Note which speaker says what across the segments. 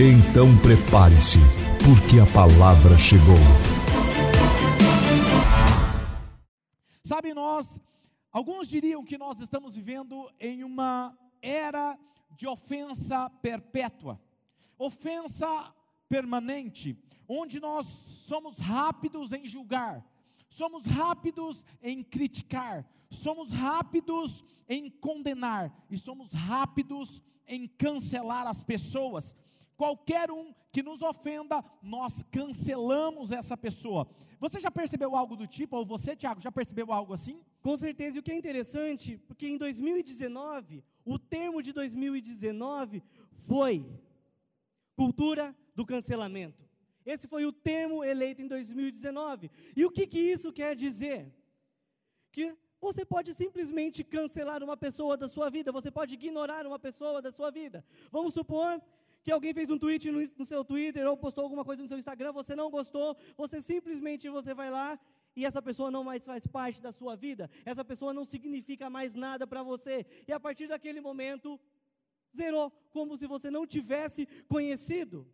Speaker 1: Então prepare-se, porque a palavra chegou.
Speaker 2: Sabe, nós, alguns diriam que nós estamos vivendo em uma era de ofensa perpétua, ofensa permanente, onde nós somos rápidos em julgar, somos rápidos em criticar, somos rápidos em condenar e somos rápidos em cancelar as pessoas. Qualquer um que nos ofenda, nós cancelamos essa pessoa. Você já percebeu algo do tipo, ou você, Tiago, já percebeu algo assim?
Speaker 3: Com certeza, e o que é interessante, porque em 2019, o termo de 2019 foi cultura do cancelamento. Esse foi o termo eleito em 2019. E o que, que isso quer dizer? Que você pode simplesmente cancelar uma pessoa da sua vida, você pode ignorar uma pessoa da sua vida. Vamos supor que alguém fez um tweet no, no, seu Twitter ou postou alguma coisa no seu Instagram, você não gostou, você simplesmente você vai lá e essa pessoa não mais faz parte da sua vida, essa pessoa não significa mais nada para você. E a partir daquele momento, zerou, como se você não tivesse conhecido.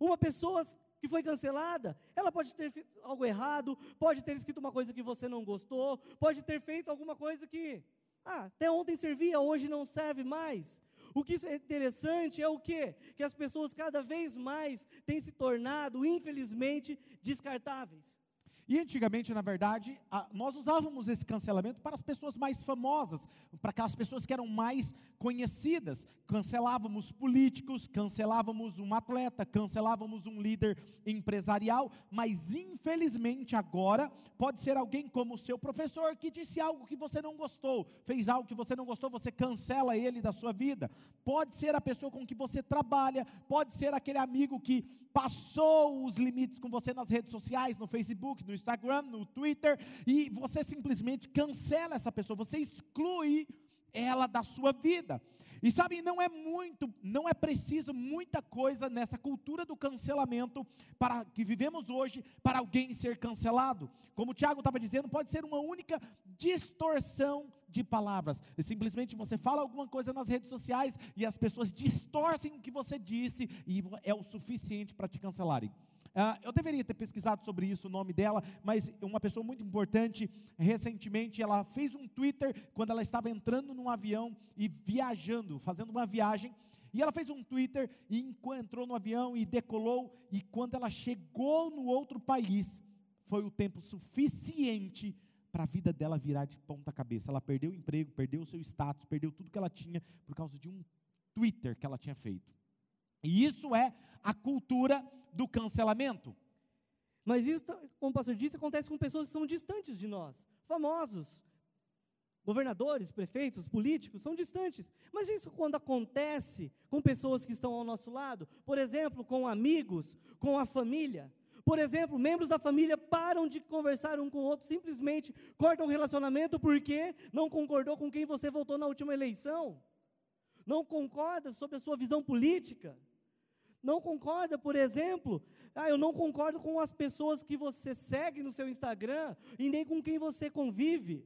Speaker 3: Uma pessoa que foi cancelada, ela pode ter feito algo errado, pode ter escrito uma coisa que você não gostou, pode ter feito alguma coisa que, ah, até ontem servia, hoje não serve mais. O que é interessante é o quê? Que as pessoas cada vez mais têm se tornado, infelizmente, descartáveis.
Speaker 2: E antigamente, na verdade, nós usávamos esse cancelamento para as pessoas mais famosas, para aquelas pessoas que eram mais conhecidas. Cancelávamos políticos, cancelávamos um atleta, cancelávamos um líder empresarial, mas infelizmente agora pode ser alguém como o seu professor que disse algo que você não gostou, fez algo que você não gostou, você cancela ele da sua vida. Pode ser a pessoa com que você trabalha, pode ser aquele amigo que passou os limites com você nas redes sociais, no Facebook, no Instagram, no Twitter, e você simplesmente cancela essa pessoa, você exclui ela da sua vida. E sabe, não é muito, não é preciso muita coisa nessa cultura do cancelamento para que vivemos hoje para alguém ser cancelado. Como o Tiago estava dizendo, pode ser uma única distorção de palavras. Simplesmente você fala alguma coisa nas redes sociais e as pessoas distorcem o que você disse e é o suficiente para te cancelarem. Uh, eu deveria ter pesquisado sobre isso, o nome dela, mas uma pessoa muito importante, recentemente, ela fez um Twitter quando ela estava entrando num avião e viajando, fazendo uma viagem. E ela fez um Twitter e entrou no avião e decolou. E quando ela chegou no outro país, foi o tempo suficiente para a vida dela virar de ponta cabeça. Ela perdeu o emprego, perdeu o seu status, perdeu tudo que ela tinha por causa de um Twitter que ela tinha feito. E isso é a cultura do cancelamento.
Speaker 3: Mas isso, como o pastor disse, acontece com pessoas que são distantes de nós, famosos, governadores, prefeitos, políticos, são distantes. Mas isso quando acontece com pessoas que estão ao nosso lado, por exemplo, com amigos, com a família. Por exemplo, membros da família param de conversar um com o outro, simplesmente cortam o relacionamento porque não concordou com quem você votou na última eleição, não concorda sobre a sua visão política. Não concorda, por exemplo, ah, eu não concordo com as pessoas que você segue no seu Instagram e nem com quem você convive.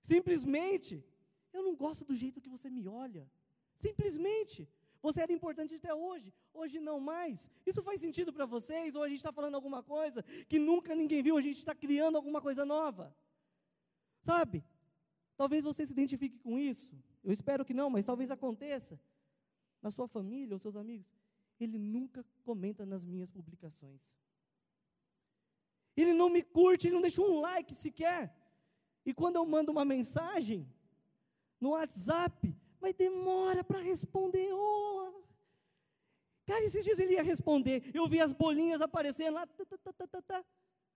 Speaker 3: Simplesmente, eu não gosto do jeito que você me olha. Simplesmente, você era importante até hoje, hoje não mais. Isso faz sentido para vocês? Ou a gente está falando alguma coisa que nunca ninguém viu, a gente está criando alguma coisa nova? Sabe? Talvez você se identifique com isso. Eu espero que não, mas talvez aconteça na sua família ou seus amigos ele nunca comenta nas minhas publicações. Ele não me curte, ele não deixa um like sequer. E quando eu mando uma mensagem no WhatsApp, mas demora para responder. Oh. Cara, esses dias ele ia responder. Eu vi as bolinhas aparecendo lá. Tá, tá, tá, tá,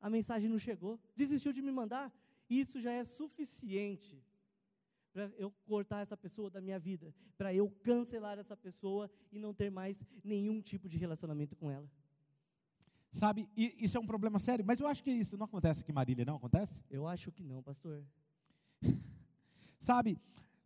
Speaker 3: a mensagem não chegou. Desistiu de me mandar. Isso já é suficiente para eu cortar essa pessoa da minha vida, para eu cancelar essa pessoa e não ter mais nenhum tipo de relacionamento com ela.
Speaker 2: Sabe, isso é um problema sério, mas eu acho que isso não acontece aqui em Marília, não acontece?
Speaker 3: Eu acho que não, pastor.
Speaker 2: Sabe,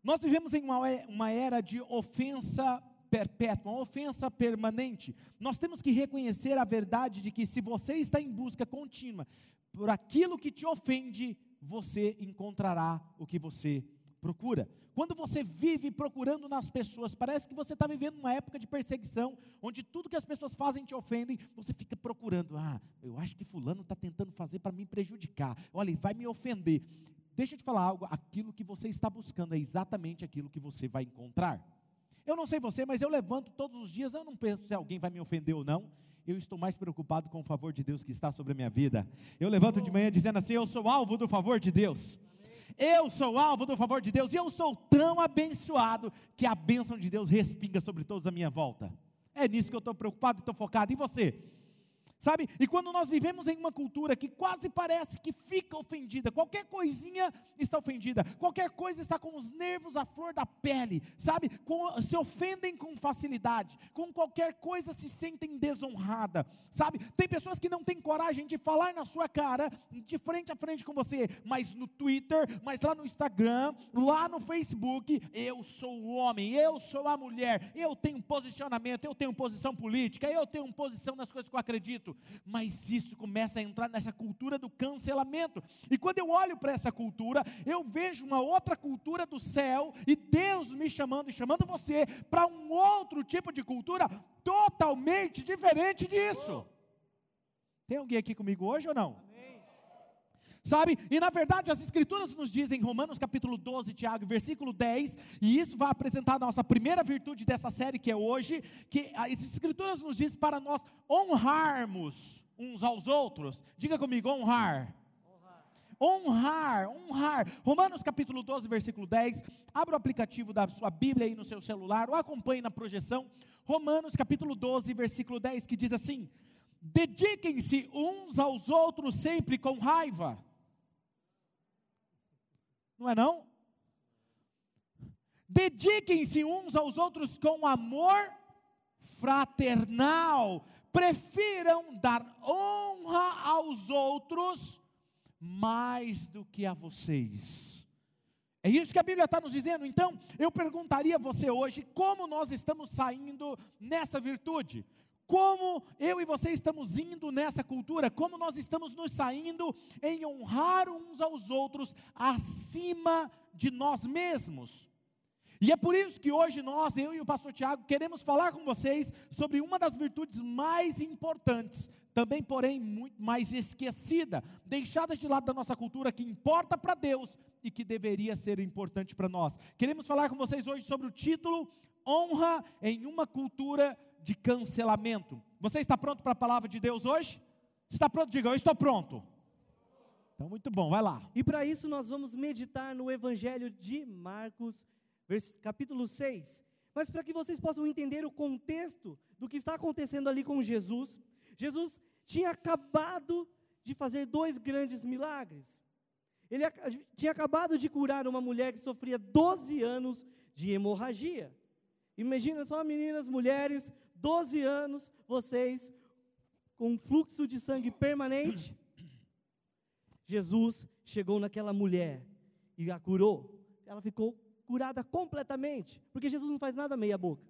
Speaker 2: nós vivemos em uma, uma era de ofensa perpétua, uma ofensa permanente. Nós temos que reconhecer a verdade de que se você está em busca contínua por aquilo que te ofende, você encontrará o que você procura. Quando você vive procurando nas pessoas, parece que você está vivendo uma época de perseguição, onde tudo que as pessoas fazem te ofendem, você fica procurando. Ah, eu acho que fulano está tentando fazer para me prejudicar. Olha, vai me ofender. Deixa eu te falar algo, aquilo que você está buscando é exatamente aquilo que você vai encontrar. Eu não sei você, mas eu levanto todos os dias, eu não penso se alguém vai me ofender ou não. Eu estou mais preocupado com o favor de Deus que está sobre a minha vida. Eu levanto de manhã dizendo assim: Eu sou alvo do favor de Deus. Eu sou alvo do favor de Deus e eu sou tão abençoado que a bênção de Deus respinga sobre todos a minha volta. É nisso que eu estou preocupado e estou focado. E você? Sabe? E quando nós vivemos em uma cultura que quase parece que fica ofendida, qualquer coisinha está ofendida, qualquer coisa está com os nervos à flor da pele, sabe? Com, se ofendem com facilidade, com qualquer coisa se sentem desonrada, sabe? Tem pessoas que não têm coragem de falar na sua cara, de frente a frente com você, mas no Twitter, mas lá no Instagram, lá no Facebook, eu sou o homem, eu sou a mulher, eu tenho posicionamento, eu tenho posição política, eu tenho posição nas coisas que eu acredito mas isso começa a entrar nessa cultura do cancelamento. E quando eu olho para essa cultura, eu vejo uma outra cultura do céu e Deus me chamando e chamando você para um outro tipo de cultura totalmente diferente disso. Tem alguém aqui comigo hoje ou não? Sabe? E na verdade as escrituras nos dizem, Romanos capítulo 12, Tiago, versículo 10, e isso vai apresentar a nossa primeira virtude dessa série que é hoje, que as escrituras nos dizem para nós honrarmos uns aos outros. Diga comigo, honrar. Honrar, honrar. Romanos capítulo 12, versículo 10. Abra o aplicativo da sua Bíblia aí no seu celular, ou acompanhe na projeção. Romanos capítulo 12, versículo 10, que diz assim: Dediquem-se uns aos outros sempre com raiva não é não? Dediquem-se uns aos outros com amor fraternal. Prefiram dar honra aos outros mais do que a vocês. É isso que a Bíblia está nos dizendo. Então, eu perguntaria a você hoje como nós estamos saindo nessa virtude como eu e você estamos indo nessa cultura, como nós estamos nos saindo em honrar uns aos outros acima de nós mesmos. E é por isso que hoje nós, eu e o pastor Tiago, queremos falar com vocês sobre uma das virtudes mais importantes, também, porém, muito mais esquecida, deixada de lado da nossa cultura, que importa para Deus e que deveria ser importante para nós. Queremos falar com vocês hoje sobre o título Honra em uma cultura de cancelamento. Você está pronto para a palavra de Deus hoje? Está pronto? Diga, eu estou pronto. Então, muito bom, vai lá.
Speaker 3: E para isso nós vamos meditar no Evangelho de Marcos, capítulo 6. Mas para que vocês possam entender o contexto do que está acontecendo ali com Jesus, Jesus tinha acabado de fazer dois grandes milagres. Ele tinha acabado de curar uma mulher que sofria 12 anos de hemorragia. Imagina só meninas, mulheres 12 anos, vocês com um fluxo de sangue permanente. Jesus chegou naquela mulher e a curou. Ela ficou curada completamente, porque Jesus não faz nada meia boca.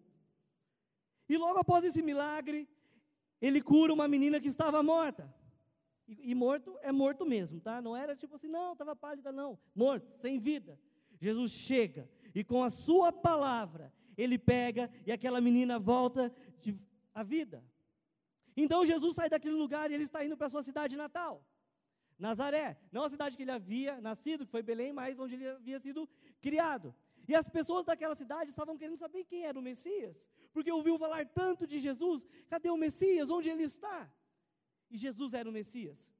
Speaker 3: E logo após esse milagre, ele cura uma menina que estava morta. E, e morto é morto mesmo, tá? Não era tipo assim, não, estava pálida, não. Morto, sem vida. Jesus chega e com a sua palavra, ele pega e aquela menina volta a vida. Então Jesus sai daquele lugar e ele está indo para a sua cidade natal, Nazaré, não a cidade que ele havia nascido, que foi Belém, mas onde ele havia sido criado. E as pessoas daquela cidade estavam querendo saber quem era o Messias, porque ouviu falar tanto de Jesus. Cadê o Messias? Onde ele está? E Jesus era o Messias.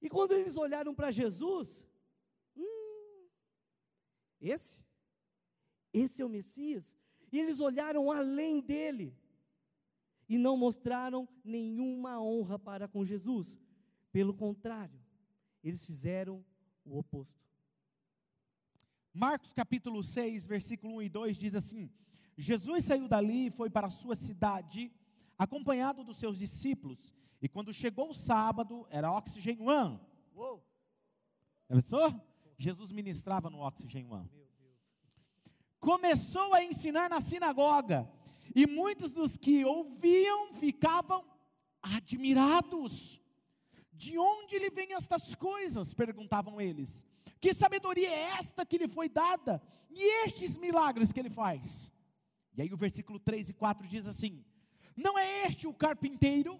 Speaker 3: E quando eles olharam para Jesus, hum, esse? Esse é o Messias. E eles olharam além dele e não mostraram nenhuma honra para com Jesus. Pelo contrário, eles fizeram o oposto.
Speaker 2: Marcos capítulo 6, versículo 1 e 2 diz assim: Jesus saiu dali e foi para a sua cidade, acompanhado dos seus discípulos. E quando chegou o sábado, era Oxygen One.
Speaker 3: Uou.
Speaker 2: Pensou? Jesus ministrava no Oxygen One. Começou a ensinar na sinagoga, e muitos dos que ouviam ficavam admirados. De onde lhe vêm estas coisas? perguntavam eles. Que sabedoria é esta que lhe foi dada? E estes milagres que ele faz? E aí o versículo 3 e 4 diz assim: Não é este o carpinteiro?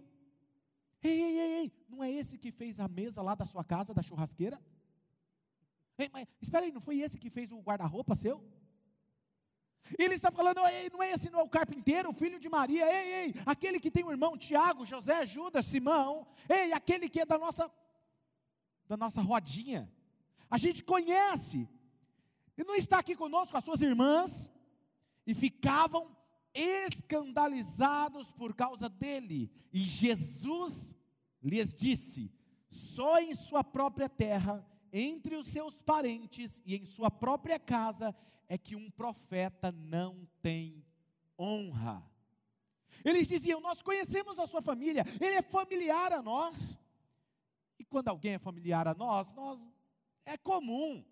Speaker 2: Ei, ei, ei, ei, não é esse que fez a mesa lá da sua casa, da churrasqueira? Ei, mas, espera aí, não foi esse que fez o guarda-roupa seu? Ele está falando, ei, não é esse, não é o carpinteiro, o filho de Maria, ei, ei, aquele que tem um irmão Tiago, José, Judas, Simão, ei, aquele que é da nossa, da nossa rodinha. A gente conhece, e não está aqui conosco as suas irmãs, e ficavam escandalizados por causa dele. E Jesus lhes disse: só em sua própria terra, entre os seus parentes e em sua própria casa, é que um profeta não tem honra. Eles diziam: Nós conhecemos a sua família, ele é familiar a nós. E quando alguém é familiar a nós, nós é comum.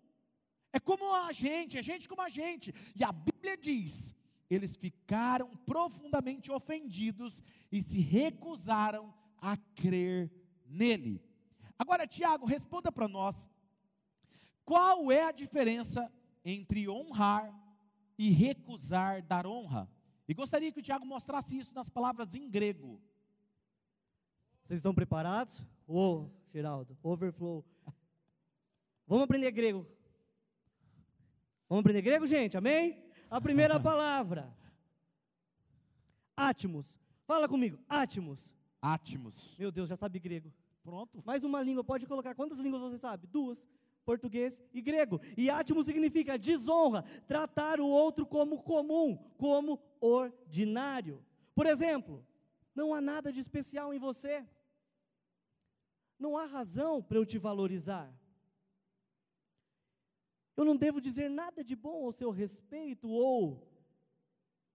Speaker 2: É como a gente, é gente como a gente. E a Bíblia diz: eles ficaram profundamente ofendidos e se recusaram a crer nele. Agora, Tiago, responda para nós: qual é a diferença entre honrar e recusar dar honra? E gostaria que o Tiago mostrasse isso nas palavras em grego.
Speaker 3: Vocês estão preparados? Ô, oh, Geraldo, overflow. Vamos aprender grego. Vamos aprender grego, gente? Amém? A primeira palavra. Atmos. Fala comigo. Atmos.
Speaker 2: Atmos.
Speaker 3: Meu Deus, já sabe grego.
Speaker 2: Pronto.
Speaker 3: Mais uma língua, pode colocar. Quantas línguas você sabe? Duas. Português e grego. E atmos significa desonra, tratar o outro como comum, como ordinário. Por exemplo, não há nada de especial em você. Não há razão para eu te valorizar. Eu não devo dizer nada de bom ao seu respeito ou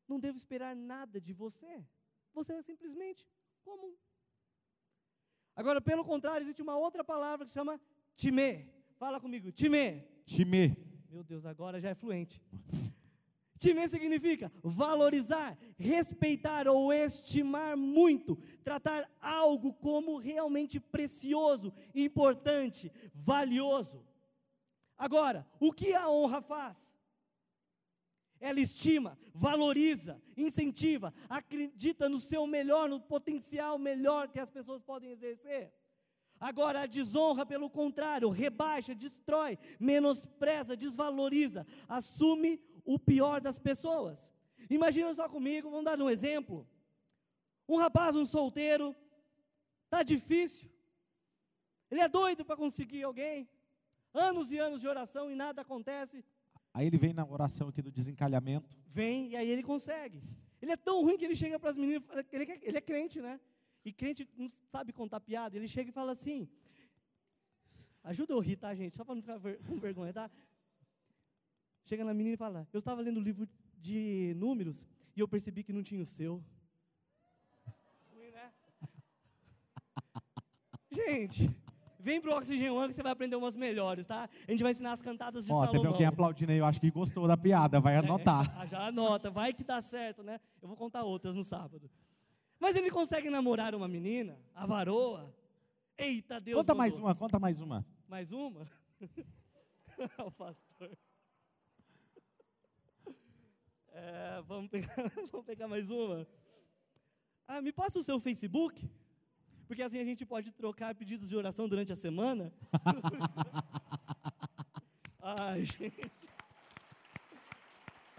Speaker 3: não devo esperar nada de você. Você é simplesmente comum. Agora, pelo contrário, existe uma outra palavra que chama time. Fala comigo, time.
Speaker 2: Time.
Speaker 3: Meu Deus, agora já é fluente. Time significa valorizar, respeitar ou estimar muito, tratar algo como realmente precioso, importante, valioso. Agora, o que a honra faz? Ela estima, valoriza, incentiva, acredita no seu melhor, no potencial melhor que as pessoas podem exercer. Agora, a desonra, pelo contrário, rebaixa, destrói, menospreza, desvaloriza, assume o pior das pessoas. Imagina só comigo, vamos dar um exemplo. Um rapaz, um solteiro, está difícil, ele é doido para conseguir alguém, anos e anos de oração e nada acontece.
Speaker 2: Aí ele vem na oração aqui do desencalhamento.
Speaker 3: Vem e aí ele consegue. Ele é tão ruim que ele chega para as meninas, ele, é, ele é crente, né? E crente não sabe contar piada. Ele chega e fala assim: ajuda eu rir, tá, gente? Só para não ficar ver, com vergonha, tá? Chega na menina e fala: Eu estava lendo o livro de números e eu percebi que não tinha o seu. Ruim, né? Gente, Vem pro Oxygen One que você vai aprender umas melhores, tá? A gente vai ensinar as cantadas de Ó, Salomão.
Speaker 2: Teve alguém aplaudindo aí, eu acho que gostou da piada, vai é, anotar.
Speaker 3: É, já anota, vai que dá certo, né? Eu vou contar outras no sábado. Mas ele consegue namorar uma menina, a varoa. Eita, Deus
Speaker 2: Conta mais uma, conta mais uma.
Speaker 3: Mais uma? o pastor. É, vamos, pegar, vamos pegar mais uma. Ah, me passa o seu Facebook. Porque assim a gente pode trocar pedidos de oração durante a semana. Ai, gente.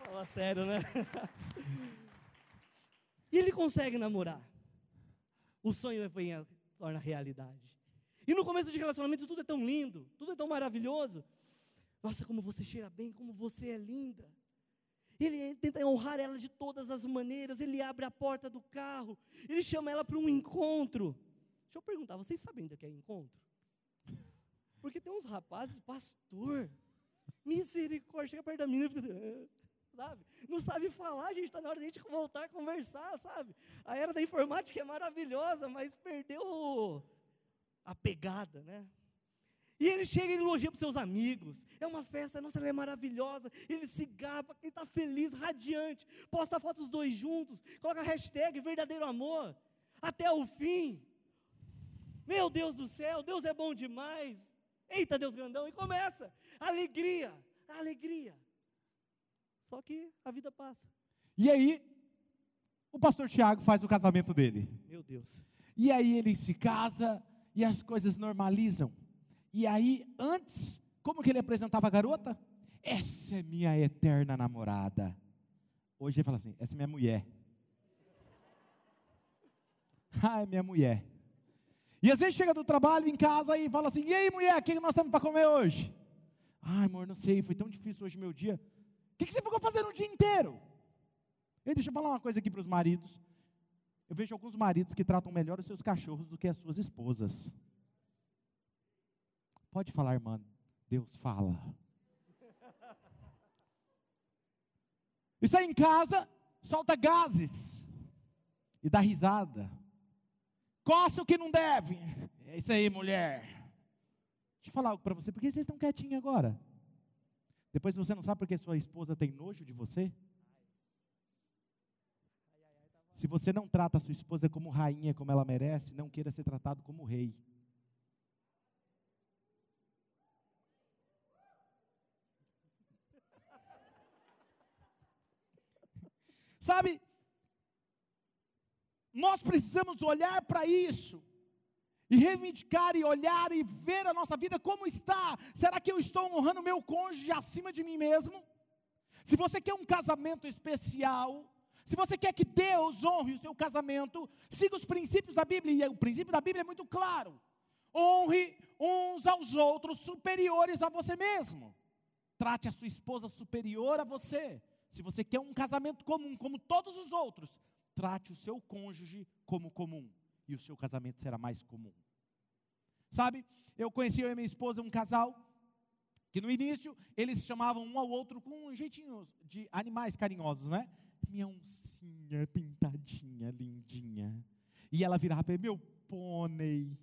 Speaker 3: Fala sério, né? E ele consegue namorar. O sonho a torna realidade. E no começo de relacionamento tudo é tão lindo, tudo é tão maravilhoso. Nossa, como você cheira bem, como você é linda. Ele tenta honrar ela de todas as maneiras. Ele abre a porta do carro, ele chama ela para um encontro. Deixa eu perguntar, vocês sabem ainda que é encontro? Porque tem uns rapazes, pastor, Misericórdia, chega perto da menina e fica assim, sabe? Não sabe falar, a gente está na hora de a gente voltar a conversar, sabe? A era da informática é maravilhosa, mas perdeu a pegada, né? E ele chega e elogia para os seus amigos. É uma festa, nossa, ela é maravilhosa. Ele se gaba, quem está feliz, radiante. Posta fotos dos dois juntos. Coloca a hashtag verdadeiro amor. Até o fim. Meu Deus do céu, Deus é bom demais. Eita, Deus grandão. E começa. Alegria, alegria. Só que a vida passa.
Speaker 2: E aí, o pastor Tiago faz o casamento dele.
Speaker 3: Meu Deus.
Speaker 2: E aí ele se casa e as coisas normalizam. E aí, antes, como que ele apresentava a garota? Essa é minha eterna namorada. Hoje ele fala assim: essa é minha mulher. Ah, é minha mulher. E às vezes chega do trabalho em casa e fala assim: e aí, mulher, o que nós temos para comer hoje? Ai, amor, não sei, foi tão difícil hoje meu dia. Que, que você ficou fazendo o dia inteiro? E deixa eu falar uma coisa aqui para os maridos. Eu vejo alguns maridos que tratam melhor os seus cachorros do que as suas esposas. Pode falar, irmã. Deus fala. Está em casa, solta gases e dá risada. Coça o que não deve. É isso aí, mulher. Deixa eu falar algo para você. Por que vocês estão quietinhos agora? Depois você não sabe porque sua esposa tem nojo de você? Se você não trata a sua esposa como rainha, como ela merece, não queira ser tratado como rei. Sabe, nós precisamos olhar para isso e reivindicar e olhar e ver a nossa vida como está. Será que eu estou honrando meu cônjuge acima de mim mesmo? Se você quer um casamento especial, se você quer que Deus honre o seu casamento, siga os princípios da Bíblia, e o princípio da Bíblia é muito claro. Honre uns aos outros superiores a você mesmo. Trate a sua esposa superior a você. Se você quer um casamento comum, como todos os outros, trate o seu cônjuge como comum, e o seu casamento será mais comum. Sabe, eu conheci eu e minha esposa um casal que no início eles chamavam um ao outro com um jeitinho de animais carinhosos, né? Minha oncinha pintadinha, lindinha. E ela virava para ele, meu pônei.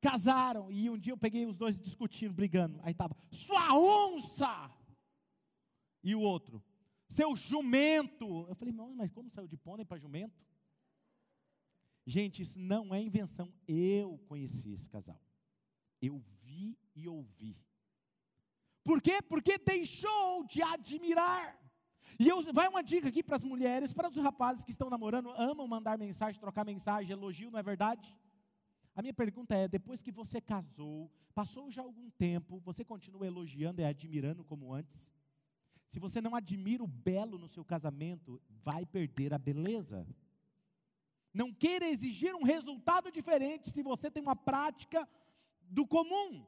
Speaker 2: Casaram, e um dia eu peguei os dois discutindo, brigando. Aí estava, sua onça! E o outro, seu jumento. Eu falei, mas como saiu de pônei para jumento? Gente, isso não é invenção. Eu conheci esse casal. Eu vi e ouvi. Por quê? Porque deixou de admirar. E eu, vai uma dica aqui para as mulheres, para os rapazes que estão namorando, amam mandar mensagem, trocar mensagem, elogio, não é verdade? A minha pergunta é: depois que você casou, passou já algum tempo, você continua elogiando e admirando como antes? Se você não admira o belo no seu casamento, vai perder a beleza. Não queira exigir um resultado diferente se você tem uma prática do comum.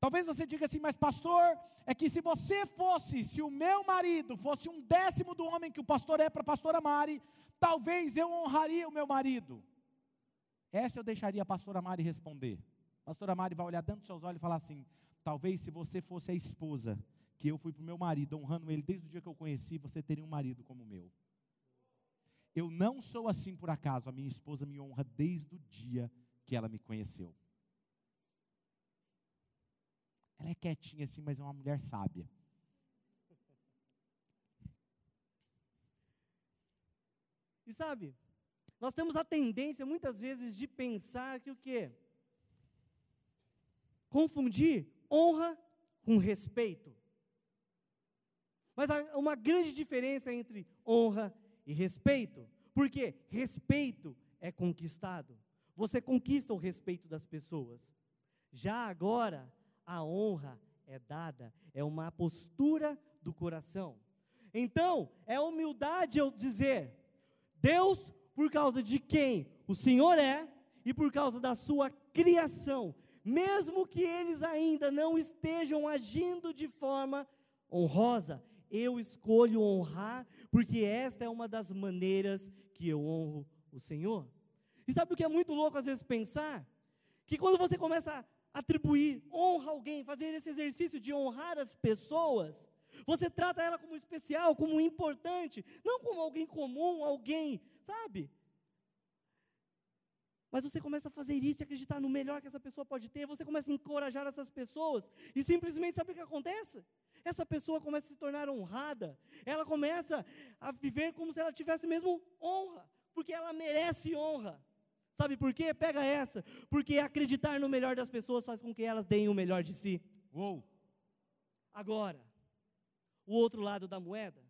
Speaker 2: Talvez você diga assim, mas pastor, é que se você fosse, se o meu marido fosse um décimo do homem que o pastor é para a pastora Mari, talvez eu honraria o meu marido. Essa eu deixaria a pastora Mari responder. A pastora Mari vai olhar dentro dos seus olhos e falar assim: talvez se você fosse a esposa que eu fui para o meu marido, honrando ele desde o dia que eu conheci, você teria um marido como o meu. Eu não sou assim por acaso, a minha esposa me honra desde o dia que ela me conheceu. Ela é quietinha assim, mas é uma mulher sábia.
Speaker 3: E sabe, nós temos a tendência muitas vezes de pensar que o quê? Confundir honra com respeito. Mas há uma grande diferença entre honra e respeito. Porque respeito é conquistado. Você conquista o respeito das pessoas. Já agora, a honra é dada, é uma postura do coração. Então, é humildade eu dizer: Deus, por causa de quem o Senhor é e por causa da sua criação, mesmo que eles ainda não estejam agindo de forma honrosa, eu escolho honrar, porque esta é uma das maneiras que eu honro o Senhor. E sabe o que é muito louco às vezes pensar? Que quando você começa atribuir honra a alguém, fazer esse exercício de honrar as pessoas, você trata ela como especial, como importante, não como alguém comum, alguém, sabe? Mas você começa a fazer isso e acreditar no melhor que essa pessoa pode ter, você começa a encorajar essas pessoas, e simplesmente sabe o que acontece? Essa pessoa começa a se tornar honrada, ela começa a viver como se ela tivesse mesmo honra, porque ela merece honra. Sabe por quê? Pega essa. Porque acreditar no melhor das pessoas faz com que elas deem o melhor de si.
Speaker 2: Uou.
Speaker 3: Agora, o outro lado da moeda.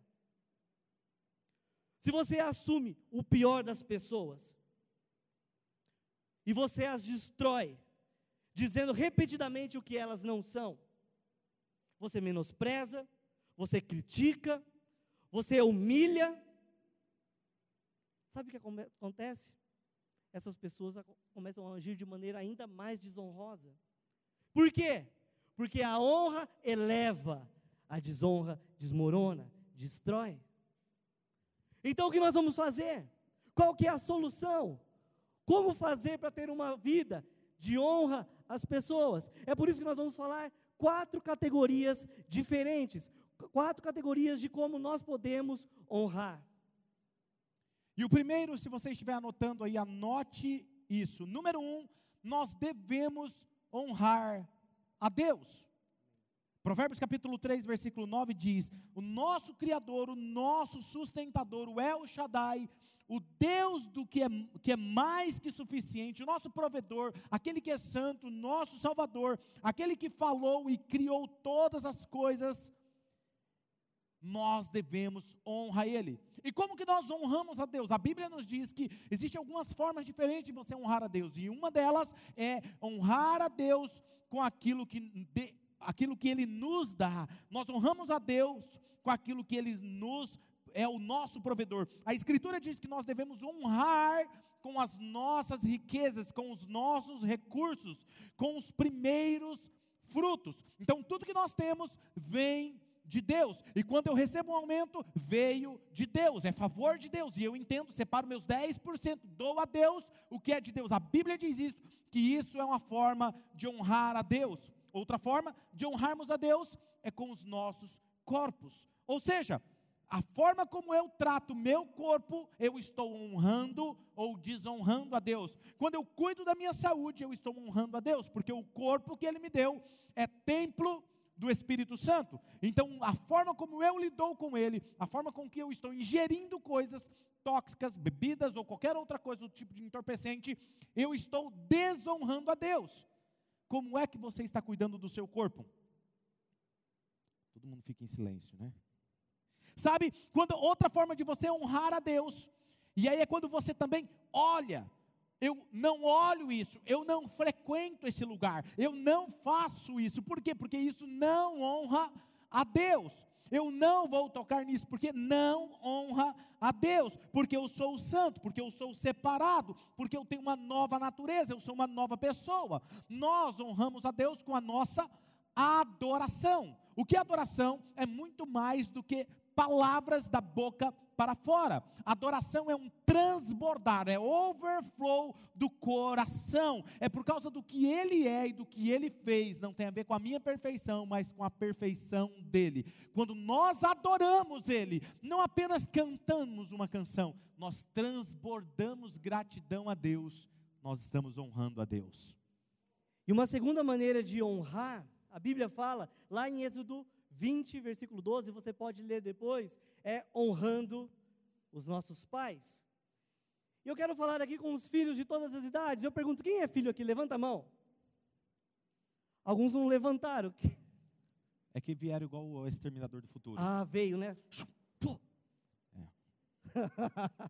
Speaker 3: Se você assume o pior das pessoas e você as destrói, dizendo repetidamente o que elas não são, você menospreza, você critica, você humilha. Sabe o que acontece? Essas pessoas começam a agir de maneira ainda mais desonrosa. Por quê? Porque a honra eleva, a desonra desmorona, destrói. Então o que nós vamos fazer? Qual que é a solução? Como fazer para ter uma vida de honra às pessoas? É por isso que nós vamos falar quatro categorias diferentes, quatro categorias de como nós podemos honrar.
Speaker 2: E o primeiro, se você estiver anotando aí, anote isso. Número um, nós devemos honrar a Deus. Provérbios capítulo 3, versículo 9 diz: O nosso Criador, o nosso sustentador, o El Shaddai, o Deus do que é, que é mais que suficiente, o nosso provedor, aquele que é santo, nosso Salvador, aquele que falou e criou todas as coisas, nós devemos honrar Ele. E como que nós honramos a Deus? A Bíblia nos diz que existem algumas formas diferentes de você honrar a Deus, e uma delas é honrar a Deus com aquilo que, de, aquilo que Ele nos dá. Nós honramos a Deus com aquilo que Ele nos é o nosso provedor. A Escritura diz que nós devemos honrar com as nossas riquezas, com os nossos recursos, com os primeiros frutos. Então, tudo que nós temos vem de Deus. E quando eu recebo um aumento, veio de Deus, é favor de Deus. E eu entendo, separo meus 10%, dou a Deus o que é de Deus. A Bíblia diz isso, que isso é uma forma de honrar a Deus. Outra forma de honrarmos a Deus é com os nossos corpos. Ou seja, a forma como eu trato meu corpo, eu estou honrando ou desonrando a Deus. Quando eu cuido da minha saúde, eu estou honrando a Deus, porque o corpo que Ele me deu é templo do Espírito Santo. Então, a forma como eu lidou com Ele, a forma com que eu estou ingerindo coisas tóxicas, bebidas ou qualquer outra coisa do tipo de entorpecente, eu estou desonrando a Deus. Como é que você está cuidando do seu corpo? Todo mundo fica em silêncio, né? Sabe, quando outra forma de você honrar a Deus, e aí é quando você também olha, eu não olho isso, eu não frequento esse lugar, eu não faço isso, por quê? Porque isso não honra a Deus. Eu não vou tocar nisso, porque não honra a Deus, porque eu sou santo, porque eu sou separado, porque eu tenho uma nova natureza, eu sou uma nova pessoa. Nós honramos a Deus com a nossa adoração. O que é adoração? É muito mais do que palavras da boca para fora. Adoração é um transbordar, é overflow do coração. É por causa do que ele é e do que ele fez. Não tem a ver com a minha perfeição, mas com a perfeição dele. Quando nós adoramos ele, não apenas cantamos uma canção, nós transbordamos gratidão a Deus. Nós estamos honrando a Deus.
Speaker 3: E uma segunda maneira de honrar, a Bíblia fala lá em Êxodo 20, versículo 12, você pode ler depois, é honrando os nossos pais. E eu quero falar aqui com os filhos de todas as idades. Eu pergunto: quem é filho aqui? Levanta a mão. Alguns não levantaram.
Speaker 2: É que vieram igual o exterminador do futuro.
Speaker 3: Ah, veio, né? É.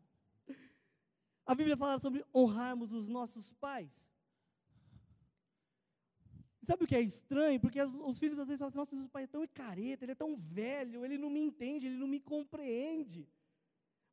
Speaker 3: a Bíblia fala sobre honrarmos os nossos pais. Sabe o que é estranho? Porque as, os filhos às vezes falam assim, nossa, meu pai é tão careta, ele é tão velho, ele não me entende, ele não me compreende.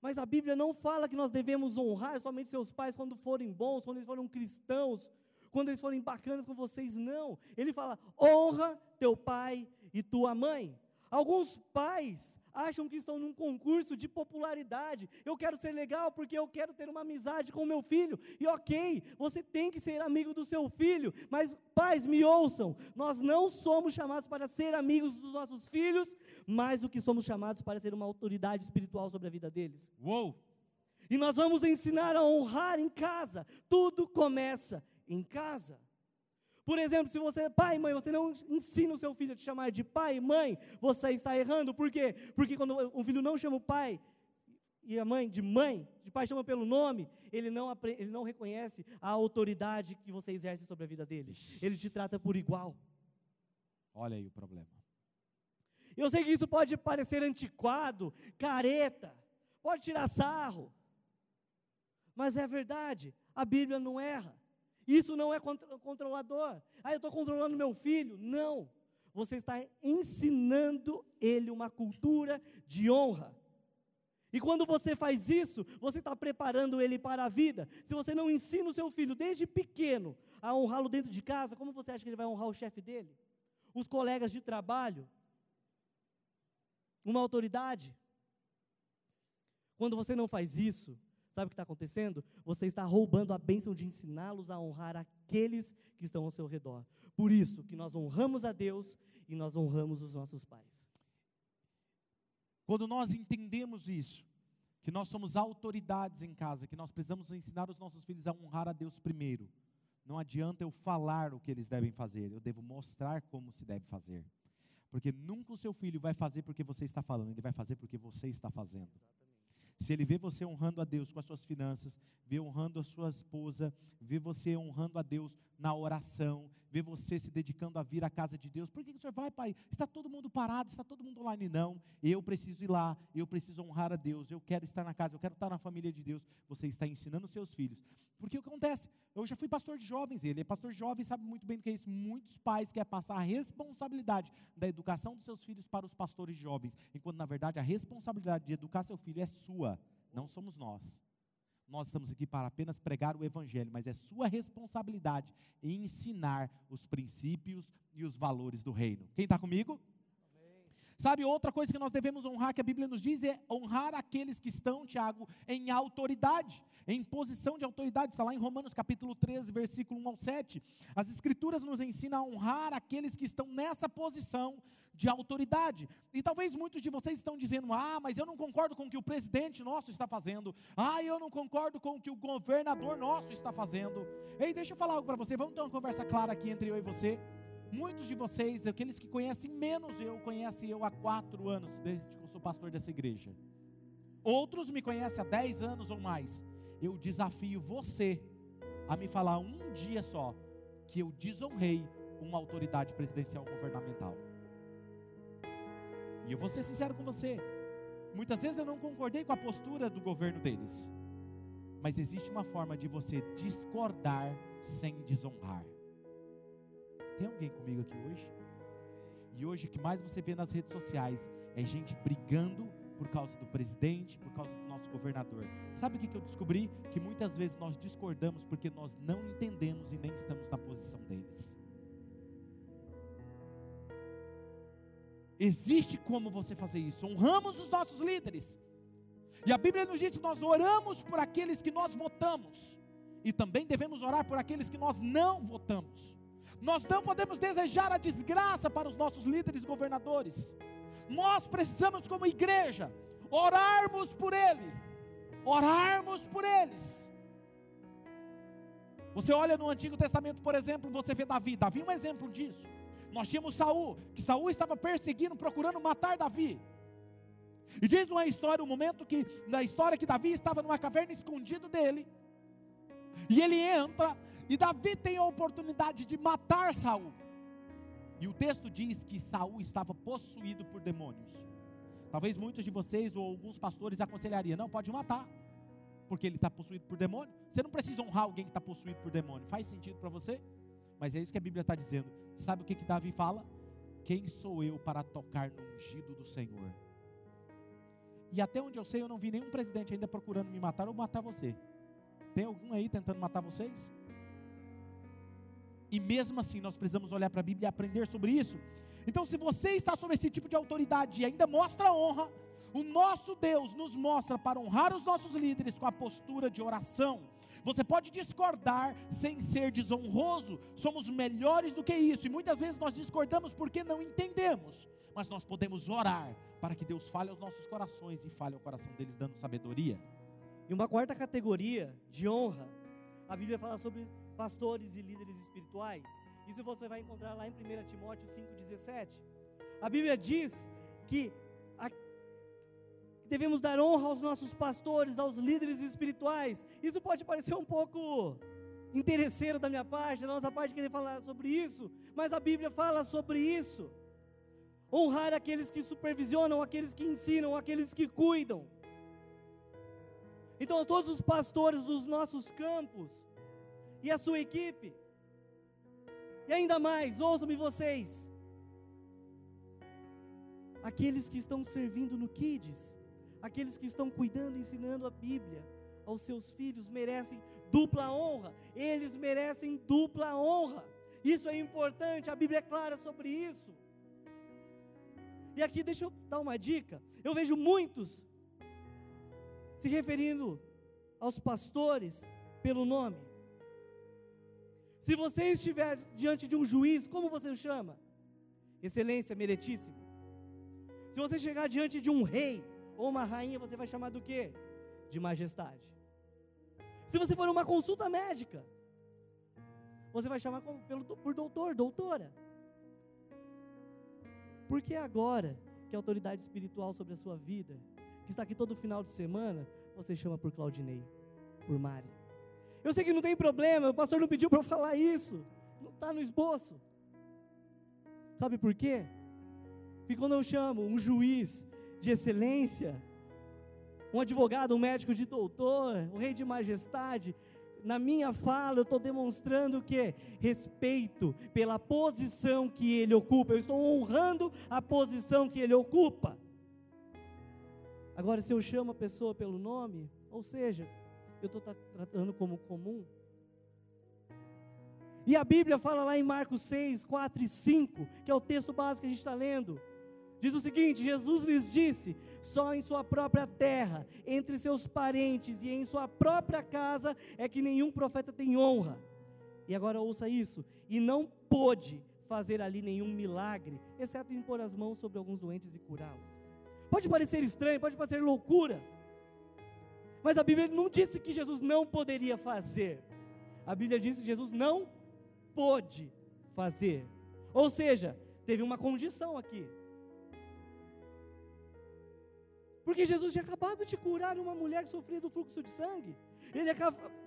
Speaker 3: Mas a Bíblia não fala que nós devemos honrar somente seus pais quando forem bons, quando eles forem cristãos, quando eles forem bacanas com vocês, não. Ele fala: honra teu pai e tua mãe. Alguns pais acham que estão num concurso de popularidade. Eu quero ser legal porque eu quero ter uma amizade com o meu filho. E ok, você tem que ser amigo do seu filho, mas pais, me ouçam, nós não somos chamados para ser amigos dos nossos filhos, mais do que somos chamados para ser uma autoridade espiritual sobre a vida deles.
Speaker 2: Uou!
Speaker 3: E nós vamos ensinar a honrar em casa. Tudo começa em casa. Por exemplo, se você, pai e mãe, você não ensina o seu filho a te chamar de pai e mãe, você está errando. Por quê? Porque quando um filho não chama o pai e a mãe de mãe, de pai chama pelo nome, ele não, ele não reconhece a autoridade que você exerce sobre a vida dele. Ele te trata por igual.
Speaker 2: Olha aí o problema.
Speaker 3: Eu sei que isso pode parecer antiquado, careta, pode tirar sarro, mas é verdade, a Bíblia não erra. Isso não é controlador. Ah, eu estou controlando meu filho. Não. Você está ensinando ele uma cultura de honra. E quando você faz isso, você está preparando ele para a vida. Se você não ensina o seu filho desde pequeno a honrá-lo dentro de casa, como você acha que ele vai honrar o chefe dele? Os colegas de trabalho? Uma autoridade? Quando você não faz isso, Sabe o que está acontecendo? Você está roubando a bênção de ensiná-los a honrar aqueles que estão ao seu redor. Por isso que nós honramos a Deus e nós honramos os nossos pais.
Speaker 2: Quando nós entendemos isso, que nós somos autoridades em casa, que nós precisamos ensinar os nossos filhos a honrar a Deus primeiro. Não adianta eu falar o que eles devem fazer, eu devo mostrar como se deve fazer. Porque nunca o seu filho vai fazer porque você está falando, ele vai fazer porque você está fazendo. Se ele vê você honrando a Deus com as suas finanças, vê honrando a sua esposa, vê você honrando a Deus na oração, vê você se dedicando a vir à casa de Deus. Por que, que o senhor vai, pai? Está todo mundo parado, está todo mundo online? Não, eu preciso ir lá, eu preciso honrar a Deus, eu quero estar na casa, eu quero estar na família de Deus. Você está ensinando seus filhos. Porque o que acontece? Eu já fui pastor de jovens, ele é pastor de jovens, sabe muito bem o que é isso. Muitos pais querem passar a responsabilidade da educação dos seus filhos para os pastores jovens, enquanto na verdade a responsabilidade de educar seu filho é sua, não somos nós. Nós estamos aqui para apenas pregar o Evangelho, mas é sua responsabilidade ensinar os princípios e os valores do reino. Quem está comigo? Sabe, outra coisa que nós devemos honrar, que a Bíblia nos diz, é honrar aqueles que estão, Tiago, em autoridade, em posição de autoridade. Está lá em Romanos capítulo 13, versículo 1 ao 7. As Escrituras nos ensinam a honrar aqueles que estão nessa posição de autoridade. E talvez muitos de vocês estão dizendo: ah, mas eu não concordo com o que o presidente nosso está fazendo. Ah, eu não concordo com o que o governador nosso está fazendo. Ei, deixa eu falar algo para você. Vamos ter uma conversa clara aqui entre eu e você. Muitos de vocês, aqueles que conhecem menos eu, conhecem eu há quatro anos, desde que eu sou pastor dessa igreja. Outros me conhecem há dez anos ou mais. Eu desafio você a me falar um dia só que eu desonrei uma autoridade presidencial governamental. E eu vou ser sincero com você. Muitas vezes eu não concordei com a postura do governo deles. Mas existe uma forma de você discordar sem desonrar. Tem alguém comigo aqui hoje? E hoje o que mais você vê nas redes sociais é gente brigando por causa do presidente, por causa do nosso governador. Sabe o que eu descobri? Que muitas vezes nós discordamos porque nós não entendemos e nem estamos na posição deles. Existe como você fazer isso. Honramos os nossos líderes. E a Bíblia nos diz que nós oramos por aqueles que nós votamos. E também devemos orar por aqueles que nós não votamos. Nós não podemos desejar a desgraça para os nossos líderes governadores. Nós precisamos, como igreja, orarmos por ele, orarmos por eles. Você olha no Antigo Testamento, por exemplo, você vê Davi. Davi é um exemplo disso. Nós tínhamos Saul, que Saul estava perseguindo, procurando matar Davi. E diz uma história, um momento que, na história que Davi estava numa caverna escondido dele. E ele entra e Davi tem a oportunidade de matar Saul. E o texto diz que Saul estava possuído por demônios. Talvez muitos de vocês ou alguns pastores aconselhariam: não, pode matar, porque ele está possuído por demônio. Você não precisa honrar alguém que está possuído por demônio. Faz sentido para você? Mas é isso que a Bíblia está dizendo. Sabe o que, que Davi fala? Quem sou eu para tocar no ungido do Senhor? E até onde eu sei, eu não vi nenhum presidente ainda procurando me matar ou matar você. Tem algum aí tentando matar vocês? E mesmo assim, nós precisamos olhar para a Bíblia e aprender sobre isso. Então, se você está sob esse tipo de autoridade e ainda mostra honra, O nosso Deus nos mostra para honrar os nossos líderes com a postura de oração. Você pode discordar sem ser desonroso, somos melhores do que isso, e muitas vezes nós discordamos porque não entendemos, mas nós podemos orar para que Deus fale aos nossos corações e fale ao coração deles, dando sabedoria.
Speaker 3: E uma quarta categoria de honra, a Bíblia fala sobre pastores e líderes espirituais. Isso você vai encontrar lá em 1 Timóteo 5,17. A Bíblia diz que a, devemos dar honra aos nossos pastores, aos líderes espirituais. Isso pode parecer um pouco interesseiro da minha parte, da nossa parte querer falar sobre isso, mas a Bíblia fala sobre isso. Honrar aqueles que supervisionam, aqueles que ensinam, aqueles que cuidam. Então, todos os pastores dos nossos campos e a sua equipe, e ainda mais, ouçam-me vocês, aqueles que estão servindo no Kids, aqueles que estão cuidando, ensinando a Bíblia aos seus filhos, merecem dupla honra, eles merecem dupla honra, isso é importante, a Bíblia é clara sobre isso. E aqui deixa eu dar uma dica, eu vejo muitos se referindo aos pastores pelo nome. Se você estiver diante de um juiz, como você o chama? Excelência, meritíssimo. Se você chegar diante de um rei ou uma rainha, você vai chamar do quê? De majestade. Se você for uma consulta médica, você vai chamar pelo, por doutor, doutora. Porque agora que a autoridade espiritual sobre a sua vida que está aqui todo final de semana, você chama por Claudinei, por Mari. Eu sei que não tem problema, o pastor não pediu para eu falar isso, não está no esboço. Sabe por quê? Porque quando eu chamo um juiz de excelência, um advogado, um médico de doutor, um rei de majestade, na minha fala eu estou demonstrando o que? Respeito pela posição que ele ocupa, eu estou honrando a posição que ele ocupa. Agora, se eu chamo a pessoa pelo nome, ou seja, eu estou tratando como comum. E a Bíblia fala lá em Marcos 6, 4 e 5, que é o texto básico que a gente está lendo. Diz o seguinte: Jesus lhes disse: só em sua própria terra, entre seus parentes e em sua própria casa é que nenhum profeta tem honra. E agora ouça isso: e não pôde fazer ali nenhum milagre, exceto impor as mãos sobre alguns doentes e curá-los. Pode parecer estranho, pode parecer loucura. Mas a Bíblia não disse que Jesus não poderia fazer. A Bíblia disse que Jesus não pôde fazer. Ou seja, teve uma condição aqui. Porque Jesus tinha acabado de curar uma mulher que sofria do fluxo de sangue. Ele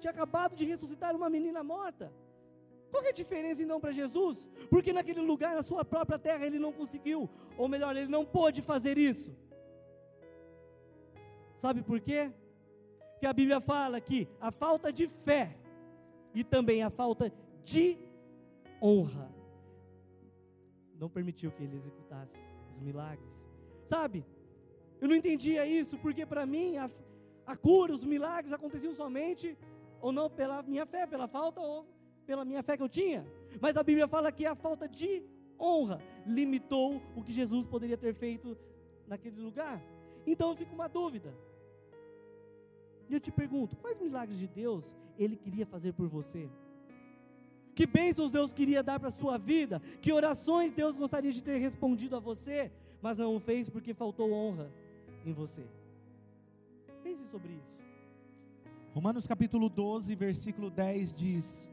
Speaker 3: tinha acabado de ressuscitar uma menina morta. Qual é a diferença então para Jesus? Porque naquele lugar, na sua própria terra, ele não conseguiu, ou melhor, ele não pôde fazer isso. Sabe por quê? Porque a Bíblia fala que a falta de fé e também a falta de honra não permitiu que ele executasse os milagres. Sabe? Eu não entendia isso, porque para mim a, a cura, os milagres aconteciam somente ou não pela minha fé, pela falta ou pela minha fé que eu tinha. Mas a Bíblia fala que a falta de honra limitou o que Jesus poderia ter feito naquele lugar. Então fica uma dúvida. E eu te pergunto: quais milagres de Deus Ele queria fazer por você? Que bênçãos Deus queria dar para a sua vida? Que orações Deus gostaria de ter respondido a você, mas não o fez porque faltou honra em você? Pense sobre isso.
Speaker 2: Romanos capítulo 12, versículo 10 diz: